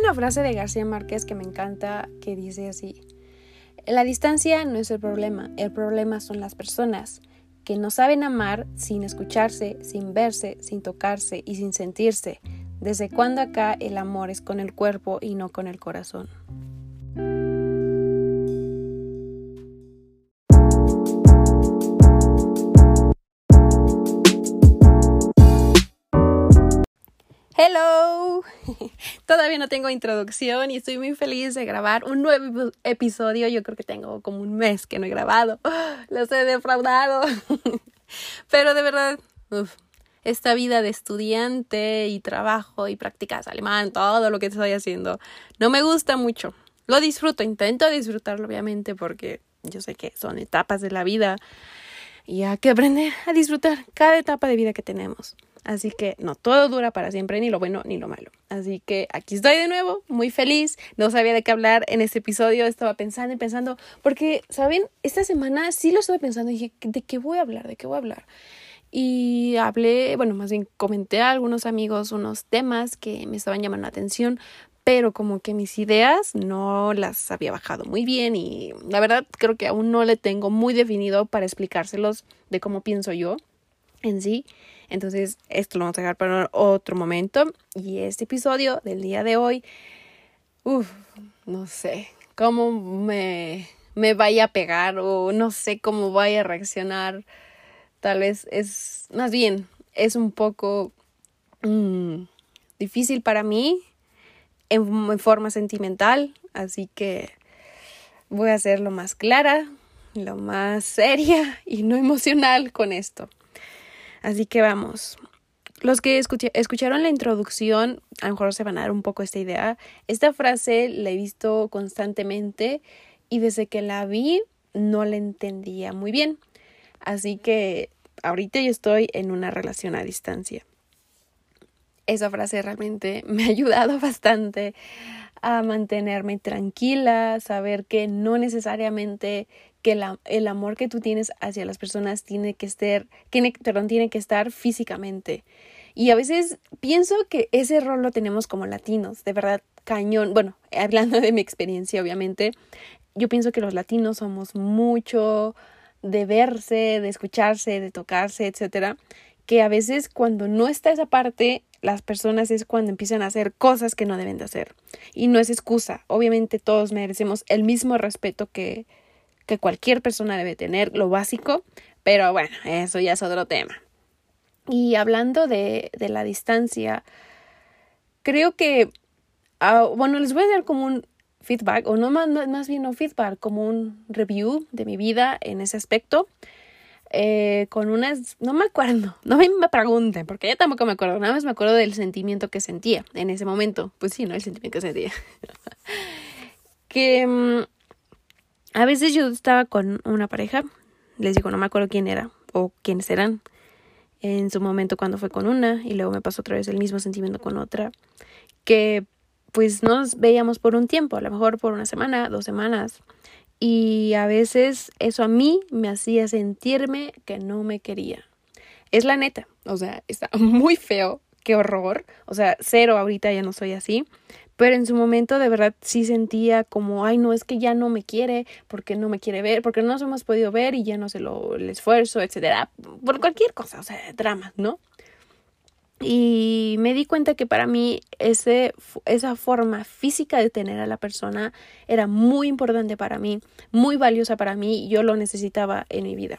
una frase de García Márquez que me encanta que dice así, la distancia no es el problema, el problema son las personas que no saben amar sin escucharse, sin verse, sin tocarse y sin sentirse. ¿Desde cuándo acá el amor es con el cuerpo y no con el corazón? Hello, todavía no tengo introducción y estoy muy feliz de grabar un nuevo episodio. Yo creo que tengo como un mes que no he grabado. Los he defraudado. Pero de verdad, esta vida de estudiante y trabajo y prácticas alemán, todo lo que estoy haciendo, no me gusta mucho. Lo disfruto, intento disfrutarlo obviamente porque yo sé que son etapas de la vida y hay que aprender a disfrutar cada etapa de vida que tenemos. Así que no todo dura para siempre, ni lo bueno ni lo malo. Así que aquí estoy de nuevo, muy feliz. No sabía de qué hablar en este episodio, estaba pensando y pensando, porque, ¿saben? Esta semana sí lo estuve pensando y dije, ¿de qué voy a hablar? ¿De qué voy a hablar? Y hablé, bueno, más bien comenté a algunos amigos unos temas que me estaban llamando la atención, pero como que mis ideas no las había bajado muy bien y la verdad creo que aún no le tengo muy definido para explicárselos de cómo pienso yo en sí. Entonces, esto lo vamos a dejar para otro momento. Y este episodio del día de hoy, uff, no sé cómo me, me vaya a pegar o no sé cómo vaya a reaccionar. Tal vez es, más bien, es un poco mm, difícil para mí en, en forma sentimental. Así que voy a ser lo más clara, lo más seria y no emocional con esto. Así que vamos. Los que escucharon la introducción, a lo mejor se van a dar un poco esta idea. Esta frase la he visto constantemente y desde que la vi no la entendía muy bien. Así que ahorita yo estoy en una relación a distancia. Esa frase realmente me ha ayudado bastante a mantenerme tranquila, saber que no necesariamente que el amor que tú tienes hacia las personas tiene que estar, tiene, perdón, tiene que estar físicamente. Y a veces pienso que ese error lo tenemos como latinos, de verdad, cañón. Bueno, hablando de mi experiencia, obviamente, yo pienso que los latinos somos mucho de verse, de escucharse, de tocarse, etcétera, que a veces cuando no está esa parte, las personas es cuando empiezan a hacer cosas que no deben de hacer. Y no es excusa. Obviamente todos merecemos el mismo respeto que, que cualquier persona debe tener, lo básico, pero bueno, eso ya es otro tema. Y hablando de, de la distancia, creo que, ah, bueno, les voy a dar como un feedback, o no más, más bien no feedback, como un review de mi vida en ese aspecto. Eh, con unas, no me acuerdo, no me, pregunten, porque ya tampoco me acuerdo, nada más me acuerdo del sentimiento que sentía en ese momento. Pues sí, ¿no? El sentimiento que sentía. que mm, a veces yo estaba con una pareja, les digo, no me acuerdo quién era o quiénes eran en su momento cuando fue con una y luego me pasó otra vez el mismo sentimiento con otra, que pues nos veíamos por un tiempo, a lo mejor por una semana, dos semanas, y a veces eso a mí me hacía sentirme que no me quería. Es la neta, o sea, está muy feo, qué horror, o sea, cero ahorita ya no soy así, pero en su momento de verdad sí sentía como, ay, no, es que ya no me quiere, porque no me quiere ver, porque no nos hemos podido ver y ya no se lo el esfuerzo, etcétera, por cualquier cosa, o sea, dramas, ¿no? Y me di cuenta que para mí ese, esa forma física de tener a la persona era muy importante para mí, muy valiosa para mí y yo lo necesitaba en mi vida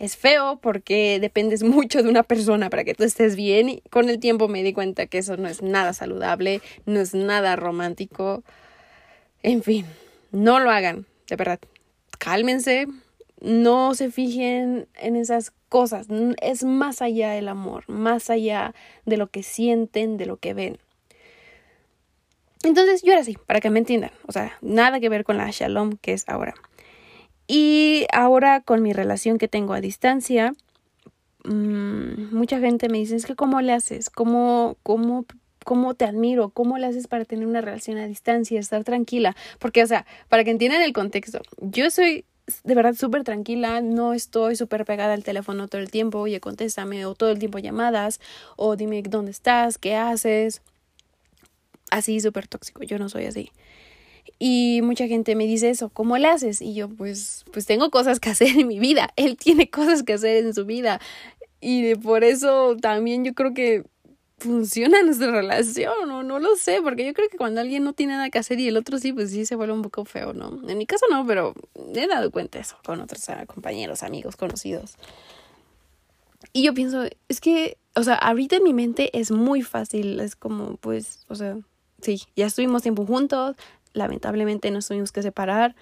es feo porque dependes mucho de una persona para que tú estés bien y con el tiempo me di cuenta que eso no es nada saludable, no es nada romántico. En fin, no lo hagan, de verdad. Cálmense, no se fijen en esas cosas, es más allá del amor, más allá de lo que sienten, de lo que ven. Entonces, yo era así, para que me entiendan, o sea, nada que ver con la shalom que es ahora. Y ahora con mi relación que tengo a distancia, mmm, mucha gente me dice, es que ¿cómo le haces? ¿Cómo, cómo, cómo te admiro? ¿Cómo le haces para tener una relación a distancia, estar tranquila? Porque, o sea, para que entiendan el contexto, yo soy de verdad súper tranquila, no estoy súper pegada al teléfono todo el tiempo, oye, contéstame, o todo el tiempo llamadas, o dime dónde estás, qué haces. así súper tóxico, yo no soy así. Y mucha gente me dice eso, ¿cómo le haces? Y yo, pues, pues tengo cosas que hacer en mi vida. Él tiene cosas que hacer en su vida. Y por eso también yo creo que funciona nuestra relación, o no lo sé, porque yo creo que cuando alguien no tiene nada que hacer y el otro sí, pues sí se vuelve un poco feo, ¿no? En mi caso no, pero he dado cuenta eso con otros ah, compañeros, amigos, conocidos. Y yo pienso, es que, o sea, ahorita en mi mente es muy fácil, es como, pues, o sea, sí, ya estuvimos tiempo juntos, lamentablemente nos tuvimos que separar,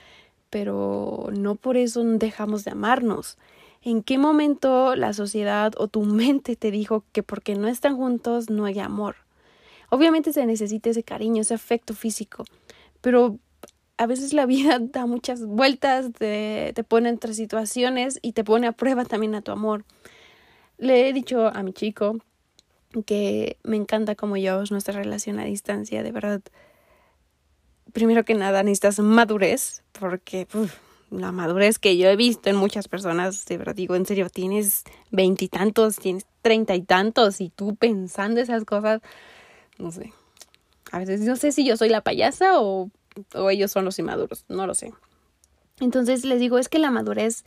pero no por eso dejamos de amarnos. ¿En qué momento la sociedad o tu mente te dijo que porque no están juntos no hay amor? Obviamente se necesita ese cariño, ese afecto físico, pero a veces la vida da muchas vueltas, te, te pone entre situaciones y te pone a prueba también a tu amor. Le he dicho a mi chico que me encanta como llevamos nuestra relación a distancia, de verdad. Primero que nada necesitas madurez, porque la madurez que yo he visto en muchas personas, de verdad digo, en serio, tienes veintitantos, tienes treinta y tantos y tú pensando esas cosas, no sé. A veces no sé si yo soy la payasa o, o ellos son los inmaduros, no lo sé. Entonces les digo, es que la madurez,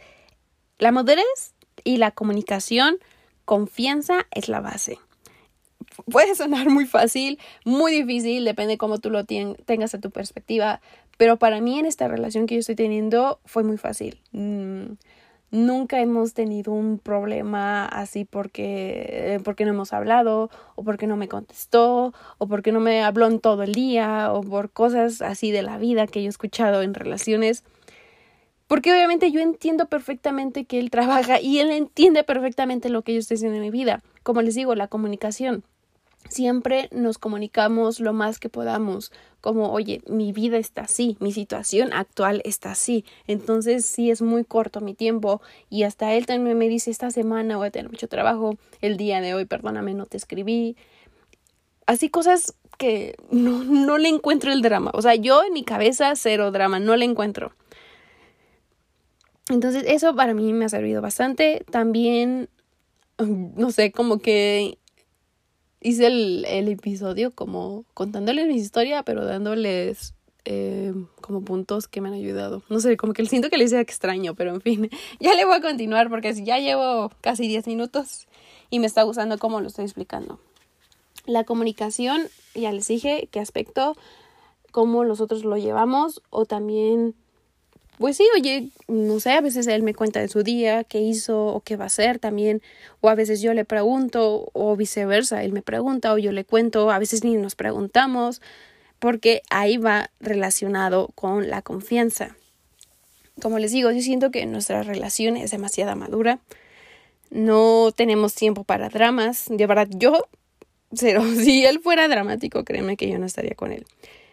la madurez y la comunicación, confianza es la base puede sonar muy fácil, muy difícil, depende cómo tú lo tengas a tu perspectiva, pero para mí en esta relación que yo estoy teniendo fue muy fácil. Mm, nunca hemos tenido un problema así porque, porque no hemos hablado, o porque no me contestó, o porque no me habló en todo el día, o por cosas así de la vida que yo he escuchado en relaciones. Porque obviamente yo entiendo perfectamente que él trabaja y él entiende perfectamente lo que yo estoy haciendo en mi vida. Como les digo, la comunicación siempre nos comunicamos lo más que podamos, como, oye, mi vida está así, mi situación actual está así, entonces sí es muy corto mi tiempo y hasta él también me dice, esta semana voy a tener mucho trabajo, el día de hoy, perdóname, no te escribí, así cosas que no, no le encuentro el drama, o sea, yo en mi cabeza cero drama, no le encuentro. Entonces eso para mí me ha servido bastante. También, no sé, como que hice el, el episodio como contándoles mi historia, pero dándoles eh, como puntos que me han ayudado. No sé, como que siento que le hice extraño, pero en fin, ya le voy a continuar porque ya llevo casi 10 minutos y me está gustando cómo lo estoy explicando. La comunicación, ya les dije qué aspecto, cómo nosotros lo llevamos o también pues sí, oye, no sé, a veces él me cuenta de su día, qué hizo o qué va a hacer también, o a veces yo le pregunto, o viceversa, él me pregunta o yo le cuento, a veces ni nos preguntamos, porque ahí va relacionado con la confianza. Como les digo, yo siento que nuestra relación es demasiado madura, no tenemos tiempo para dramas, de verdad, yo, cero, si él fuera dramático, créeme que yo no estaría con él.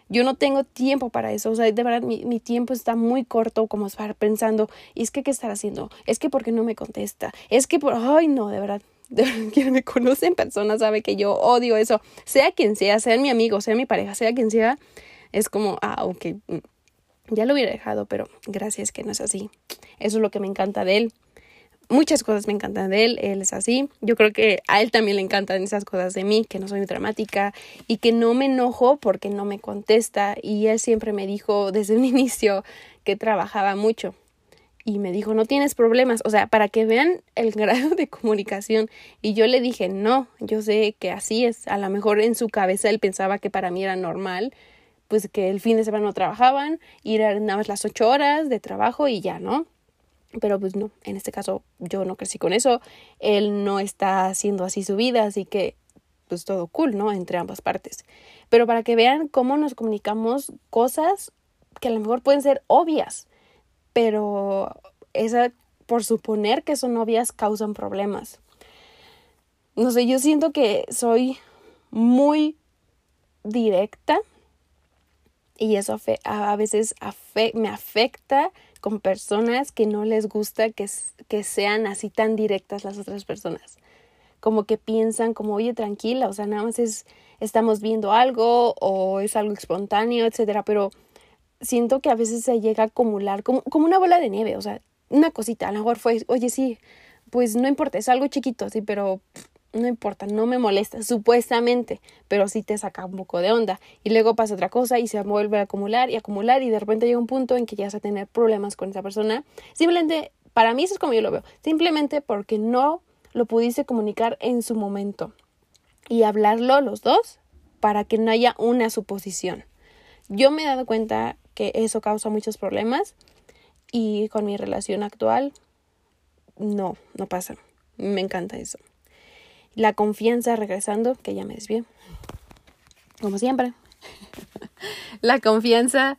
Yo no tengo tiempo para eso. O sea, de verdad, mi, mi tiempo está muy corto como estar pensando, ¿y es que qué estar haciendo? Es que porque no me contesta. Es que por, ay, no, de verdad. De verdad, quien me conoce en persona sabe que yo odio eso. Sea quien sea, sea mi amigo, sea mi pareja, sea quien sea, es como, ah, ok, mm, ya lo hubiera dejado, pero gracias que no es así. Eso es lo que me encanta de él muchas cosas me encantan de él, él es así. Yo creo que a él también le encantan esas cosas de mí, que no soy dramática y que no me enojo porque no me contesta. Y él siempre me dijo desde un inicio que trabajaba mucho. Y me dijo, no tienes problemas, o sea, para que vean el grado de comunicación. Y yo le dije, no, yo sé que así es. A lo mejor en su cabeza él pensaba que para mí era normal, pues que el fin de semana no trabajaban, ir a nada más las ocho horas de trabajo y ya, ¿no? Pero pues no, en este caso yo no crecí con eso, él no está haciendo así su vida, así que pues todo cool, ¿no? Entre ambas partes. Pero para que vean cómo nos comunicamos cosas que a lo mejor pueden ser obvias, pero esa por suponer que son obvias causan problemas. No sé, yo siento que soy muy directa y eso a veces me afecta con personas que no les gusta que, que sean así tan directas las otras personas. Como que piensan como, oye, tranquila, o sea, nada más es, estamos viendo algo o es algo espontáneo, etcétera, pero siento que a veces se llega a acumular como, como una bola de nieve, o sea, una cosita, a lo mejor fue, oye, sí, pues no importa, es algo chiquito, sí, pero no importa, no me molesta, supuestamente, pero sí te saca un poco de onda. Y luego pasa otra cosa y se vuelve a acumular y acumular y de repente llega un punto en que ya vas a tener problemas con esa persona. Simplemente, para mí eso es como yo lo veo, simplemente porque no lo pudiste comunicar en su momento y hablarlo los dos para que no haya una suposición. Yo me he dado cuenta que eso causa muchos problemas y con mi relación actual no, no pasa. Me encanta eso. La confianza regresando, que ya me desvié. Como siempre. la confianza,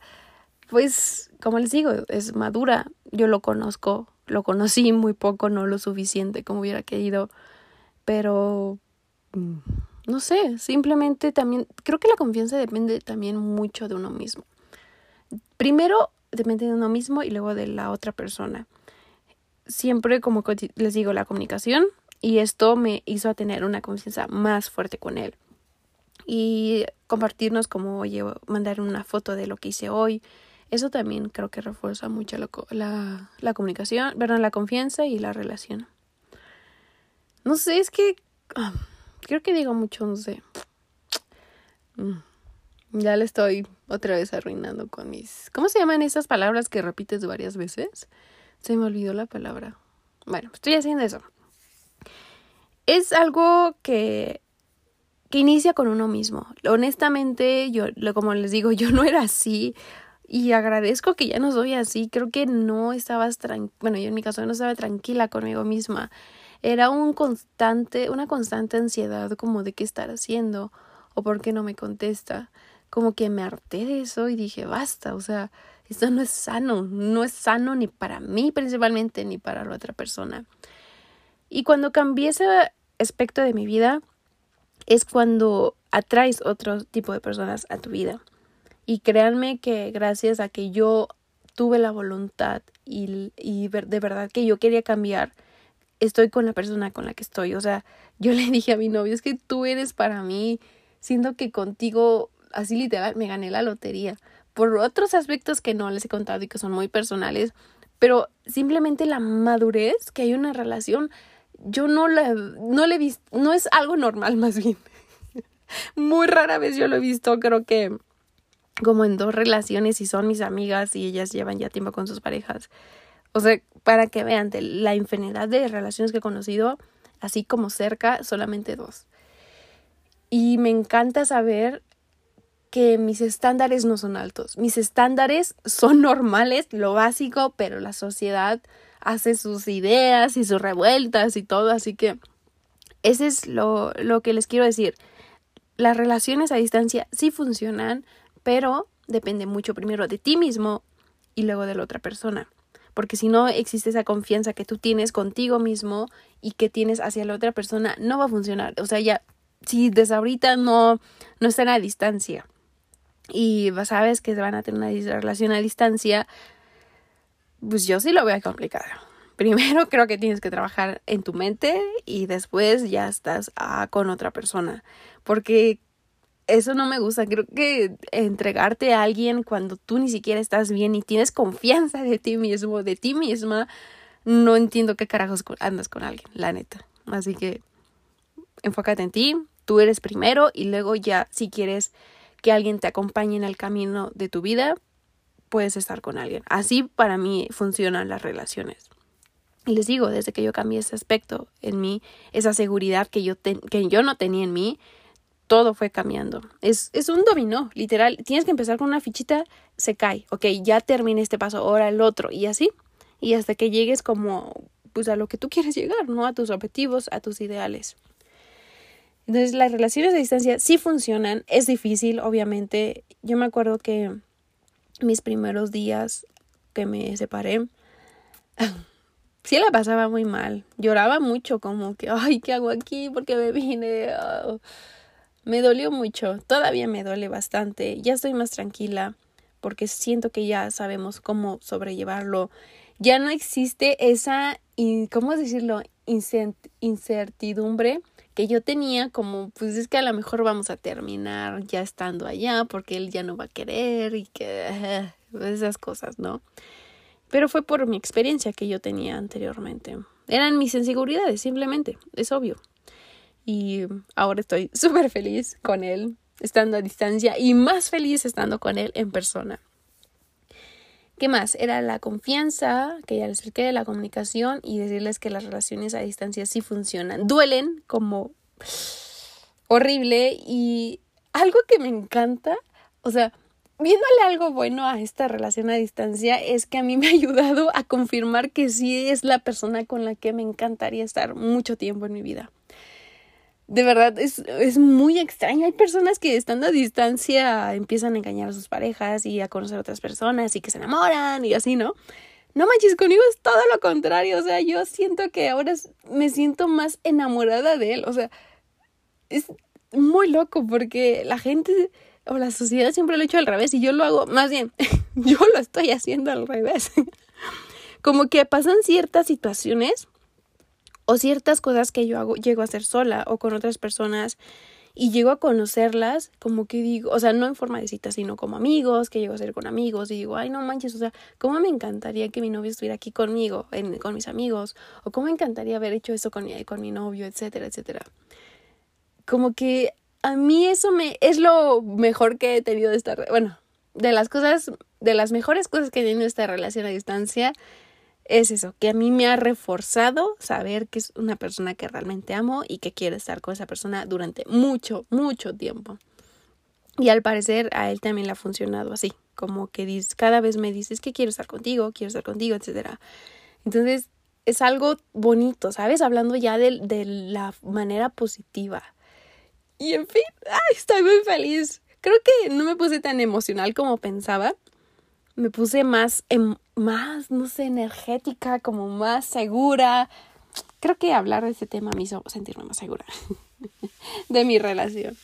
pues, como les digo, es madura. Yo lo conozco, lo conocí muy poco, no lo suficiente como hubiera querido. Pero, mm, no sé, simplemente también, creo que la confianza depende también mucho de uno mismo. Primero depende de uno mismo y luego de la otra persona. Siempre, como les digo, la comunicación, y esto me hizo tener una confianza más fuerte con él. Y compartirnos como, oye, mandar una foto de lo que hice hoy. Eso también creo que refuerza mucho la, la, comunicación, perdón, la confianza y la relación. No sé, es que ah, creo que digo mucho, no sé. Mm, ya le estoy otra vez arruinando con mis... ¿Cómo se llaman esas palabras que repites varias veces? Se me olvidó la palabra. Bueno, estoy haciendo eso es algo que, que inicia con uno mismo. Honestamente, yo, como les digo, yo no era así y agradezco que ya no soy así. Creo que no estabas tranquila, bueno, yo en mi caso no estaba tranquila conmigo misma. Era un constante, una constante ansiedad como de qué estar haciendo o por qué no me contesta. Como que me harté de eso y dije, basta, o sea, esto no es sano, no es sano ni para mí principalmente ni para la otra persona. Y cuando cambié ese aspecto de mi vida, es cuando atraes otro tipo de personas a tu vida. Y créanme que gracias a que yo tuve la voluntad y, y de verdad que yo quería cambiar, estoy con la persona con la que estoy. O sea, yo le dije a mi novio, es que tú eres para mí, siendo que contigo, así literal, me gané la lotería. Por otros aspectos que no les he contado y que son muy personales, pero simplemente la madurez que hay una relación yo no la, no le he visto, no es algo normal más bien. Muy rara vez yo lo he visto, creo que como en dos relaciones y son mis amigas y ellas llevan ya tiempo con sus parejas. O sea, para que vean de la infinidad de relaciones que he conocido, así como cerca, solamente dos. Y me encanta saber que mis estándares no son altos. Mis estándares son normales, lo básico, pero la sociedad hace sus ideas y sus revueltas y todo, así que ese es lo, lo que les quiero decir. Las relaciones a distancia sí funcionan, pero depende mucho primero de ti mismo y luego de la otra persona. Porque si no existe esa confianza que tú tienes contigo mismo y que tienes hacia la otra persona, no va a funcionar. O sea, ya, si desde ahorita no, no están a distancia y sabes que van a tener una relación a distancia, pues yo sí lo veo complicado. Primero creo que tienes que trabajar en tu mente y después ya estás ah, con otra persona. Porque eso no me gusta. Creo que entregarte a alguien cuando tú ni siquiera estás bien y tienes confianza de ti mismo, de ti misma, no entiendo qué carajos andas con alguien, la neta. Así que enfócate en ti, tú eres primero y luego ya si quieres que alguien te acompañe en el camino de tu vida, puedes estar con alguien. Así para mí funcionan las relaciones. Y les digo, desde que yo cambié ese aspecto en mí, esa seguridad que yo, que yo no tenía en mí, todo fue cambiando. Es, es un dominó, literal. Tienes que empezar con una fichita, se cae. Ok, ya terminé este paso, ahora el otro. Y así. Y hasta que llegues como, pues a lo que tú quieres llegar, ¿no? A tus objetivos, a tus ideales. Entonces, las relaciones a distancia sí funcionan. Es difícil, obviamente. Yo me acuerdo que mis primeros días que me separé, sí la pasaba muy mal. Lloraba mucho, como que, ay, ¿qué hago aquí? porque me vine? Ah, me dolió mucho. Todavía me duele bastante. Ya estoy más tranquila porque siento que ya sabemos cómo sobrellevarlo. Ya no existe esa, ¿cómo decirlo? incertidumbre que yo tenía como, pues es que a lo mejor vamos a terminar ya estando allá porque él ya no va a querer y que esas cosas, ¿no? Pero fue por mi experiencia que yo tenía anteriormente. Eran mis inseguridades, simplemente, es obvio. y ahora estoy súper feliz con él estando a distancia y más feliz estando con él en persona. ¿Qué más? Era la confianza, que ya les de la comunicación y decirles que las relaciones a distancia sí funcionan. Duelen como horrible y algo que me encanta, o sea, viéndole algo bueno a esta relación a distancia es que a mí me ha ayudado a confirmar que sí es la persona con la que me encantaría estar mucho tiempo en mi vida de verdad es, es muy extraño. Hay personas que estando a distancia empiezan a engañar a sus parejas y a conocer a otras personas y que se enamoran y así, ¿no? No manches, conmigo es todo lo contrario. O sea, yo siento que ahora me siento más enamorada de él. O sea, es muy loco porque la gente o la sociedad siempre lo ha hecho al revés y yo lo hago, más bien, yo lo estoy haciendo al revés. Como que pasan ciertas situaciones o ciertas cosas que yo hago, llego a hacer sola o con otras personas y llego a conocerlas, como que digo, o sea, no en forma de cita, sino como amigos, que llego a ser con amigos y digo, ay, no manches, o sea, cómo me encantaría que mi novio estuviera aquí conmigo, en, con mis amigos, o cómo me encantaría haber hecho eso con mi, con mi novio, etcétera, etcétera. Como que a mí eso me es lo mejor que he tenido de esta, bueno, de las cosas, de las mejores cosas que he tenido esta relación a distancia es eso, que a mí me ha reforzado saber que es una persona que realmente amo y que quiero estar con esa persona durante mucho, mucho tiempo. Y al parecer a él también le ha funcionado así, como que cada vez me dices que quiero estar contigo, quiero estar contigo, etc. Entonces es algo bonito, ¿sabes? Hablando ya de, de la manera positiva. Y en fin, ay, estoy muy feliz. Creo que no me puse tan emocional como pensaba. Me puse más, em, más, no sé, energética, como más segura. Creo que hablar de este tema me hizo sentirme más segura de mi relación.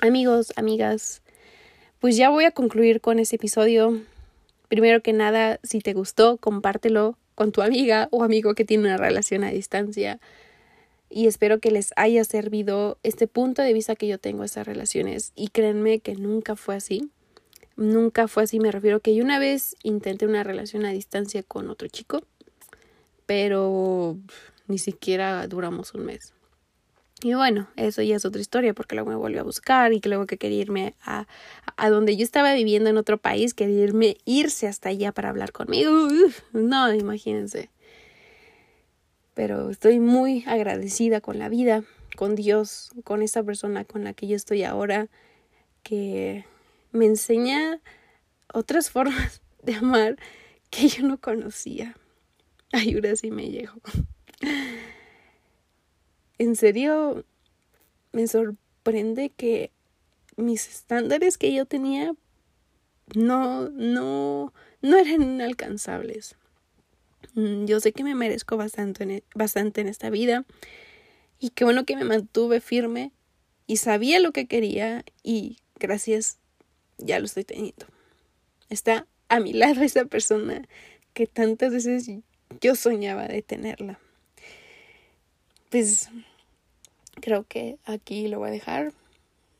Amigos, amigas, pues ya voy a concluir con este episodio. Primero que nada, si te gustó, compártelo con tu amiga o amigo que tiene una relación a distancia. Y espero que les haya servido este punto de vista que yo tengo a estas relaciones. Y créanme que nunca fue así nunca fue así. Me refiero que yo una vez intenté una relación a distancia con otro chico, pero ni siquiera duramos un mes. Y bueno, eso ya es otra historia porque luego me volvió a buscar y que luego que quería irme a, a donde yo estaba viviendo en otro país, quería irme, irse hasta allá para hablar conmigo. no, imagínense. Pero estoy muy agradecida con la vida, con Dios, con esta persona con la que yo estoy ahora, que me enseña otras formas de amar que yo no conocía. Ay, ahora sí me llego. En serio, me sorprende que mis estándares que yo tenía no, no, no eran inalcanzables. Mm, yo sé que me merezco bastante en, bastante en esta vida y qué bueno que me mantuve firme y sabía lo que quería y gracias ya lo estoy teniendo. Está a mi lado esa persona que tantas veces yo soñaba de tenerla. Pues creo que aquí lo voy a dejar.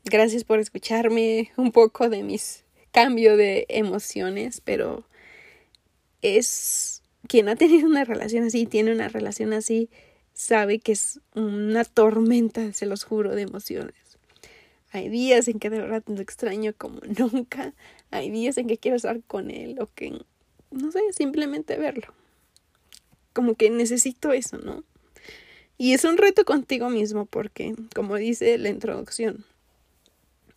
Gracias por escucharme un poco de mis cambio de emociones, pero es quien ha tenido una relación así, tiene una relación así, sabe que es una tormenta, se los juro, de emociones. Hay días en que de verdad lo extraño como nunca. Hay días en que quiero estar con él o que, no sé, simplemente verlo. Como que necesito eso, ¿no? Y es un reto contigo mismo porque, como dice la introducción,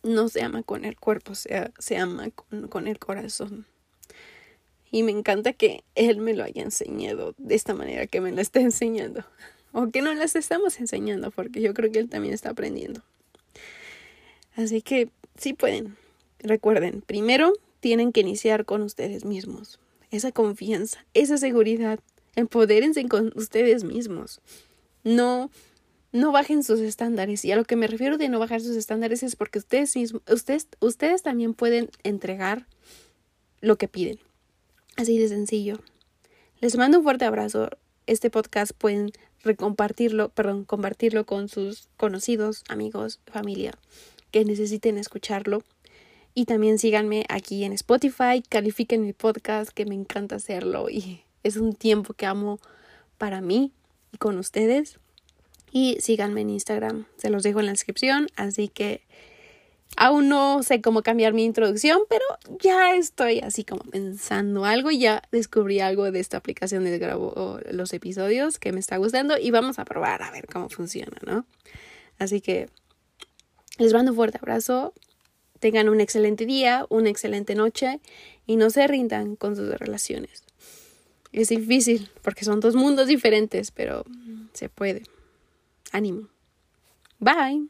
no se ama con el cuerpo, se, se ama con, con el corazón. Y me encanta que él me lo haya enseñado de esta manera que me lo está enseñando. O que no las estamos enseñando, porque yo creo que él también está aprendiendo. Así que sí pueden. Recuerden, primero tienen que iniciar con ustedes mismos. Esa confianza, esa seguridad. Empodérense con ustedes mismos. No, no bajen sus estándares. Y a lo que me refiero de no bajar sus estándares es porque ustedes mismos, ustedes, ustedes también pueden entregar lo que piden. Así de sencillo. Les mando un fuerte abrazo. Este podcast pueden recompartirlo, perdón, compartirlo con sus conocidos, amigos, familia que necesiten escucharlo. Y también síganme aquí en Spotify, califiquen mi podcast, que me encanta hacerlo y es un tiempo que amo para mí y con ustedes. Y síganme en Instagram, se los dejo en la descripción, así que aún no sé cómo cambiar mi introducción, pero ya estoy así como pensando algo, ya descubrí algo de esta aplicación de grabo los episodios que me está gustando y vamos a probar a ver cómo funciona, ¿no? Así que les mando un fuerte abrazo, tengan un excelente día, una excelente noche y no se rindan con sus relaciones. Es difícil porque son dos mundos diferentes, pero se puede. Ánimo. Bye.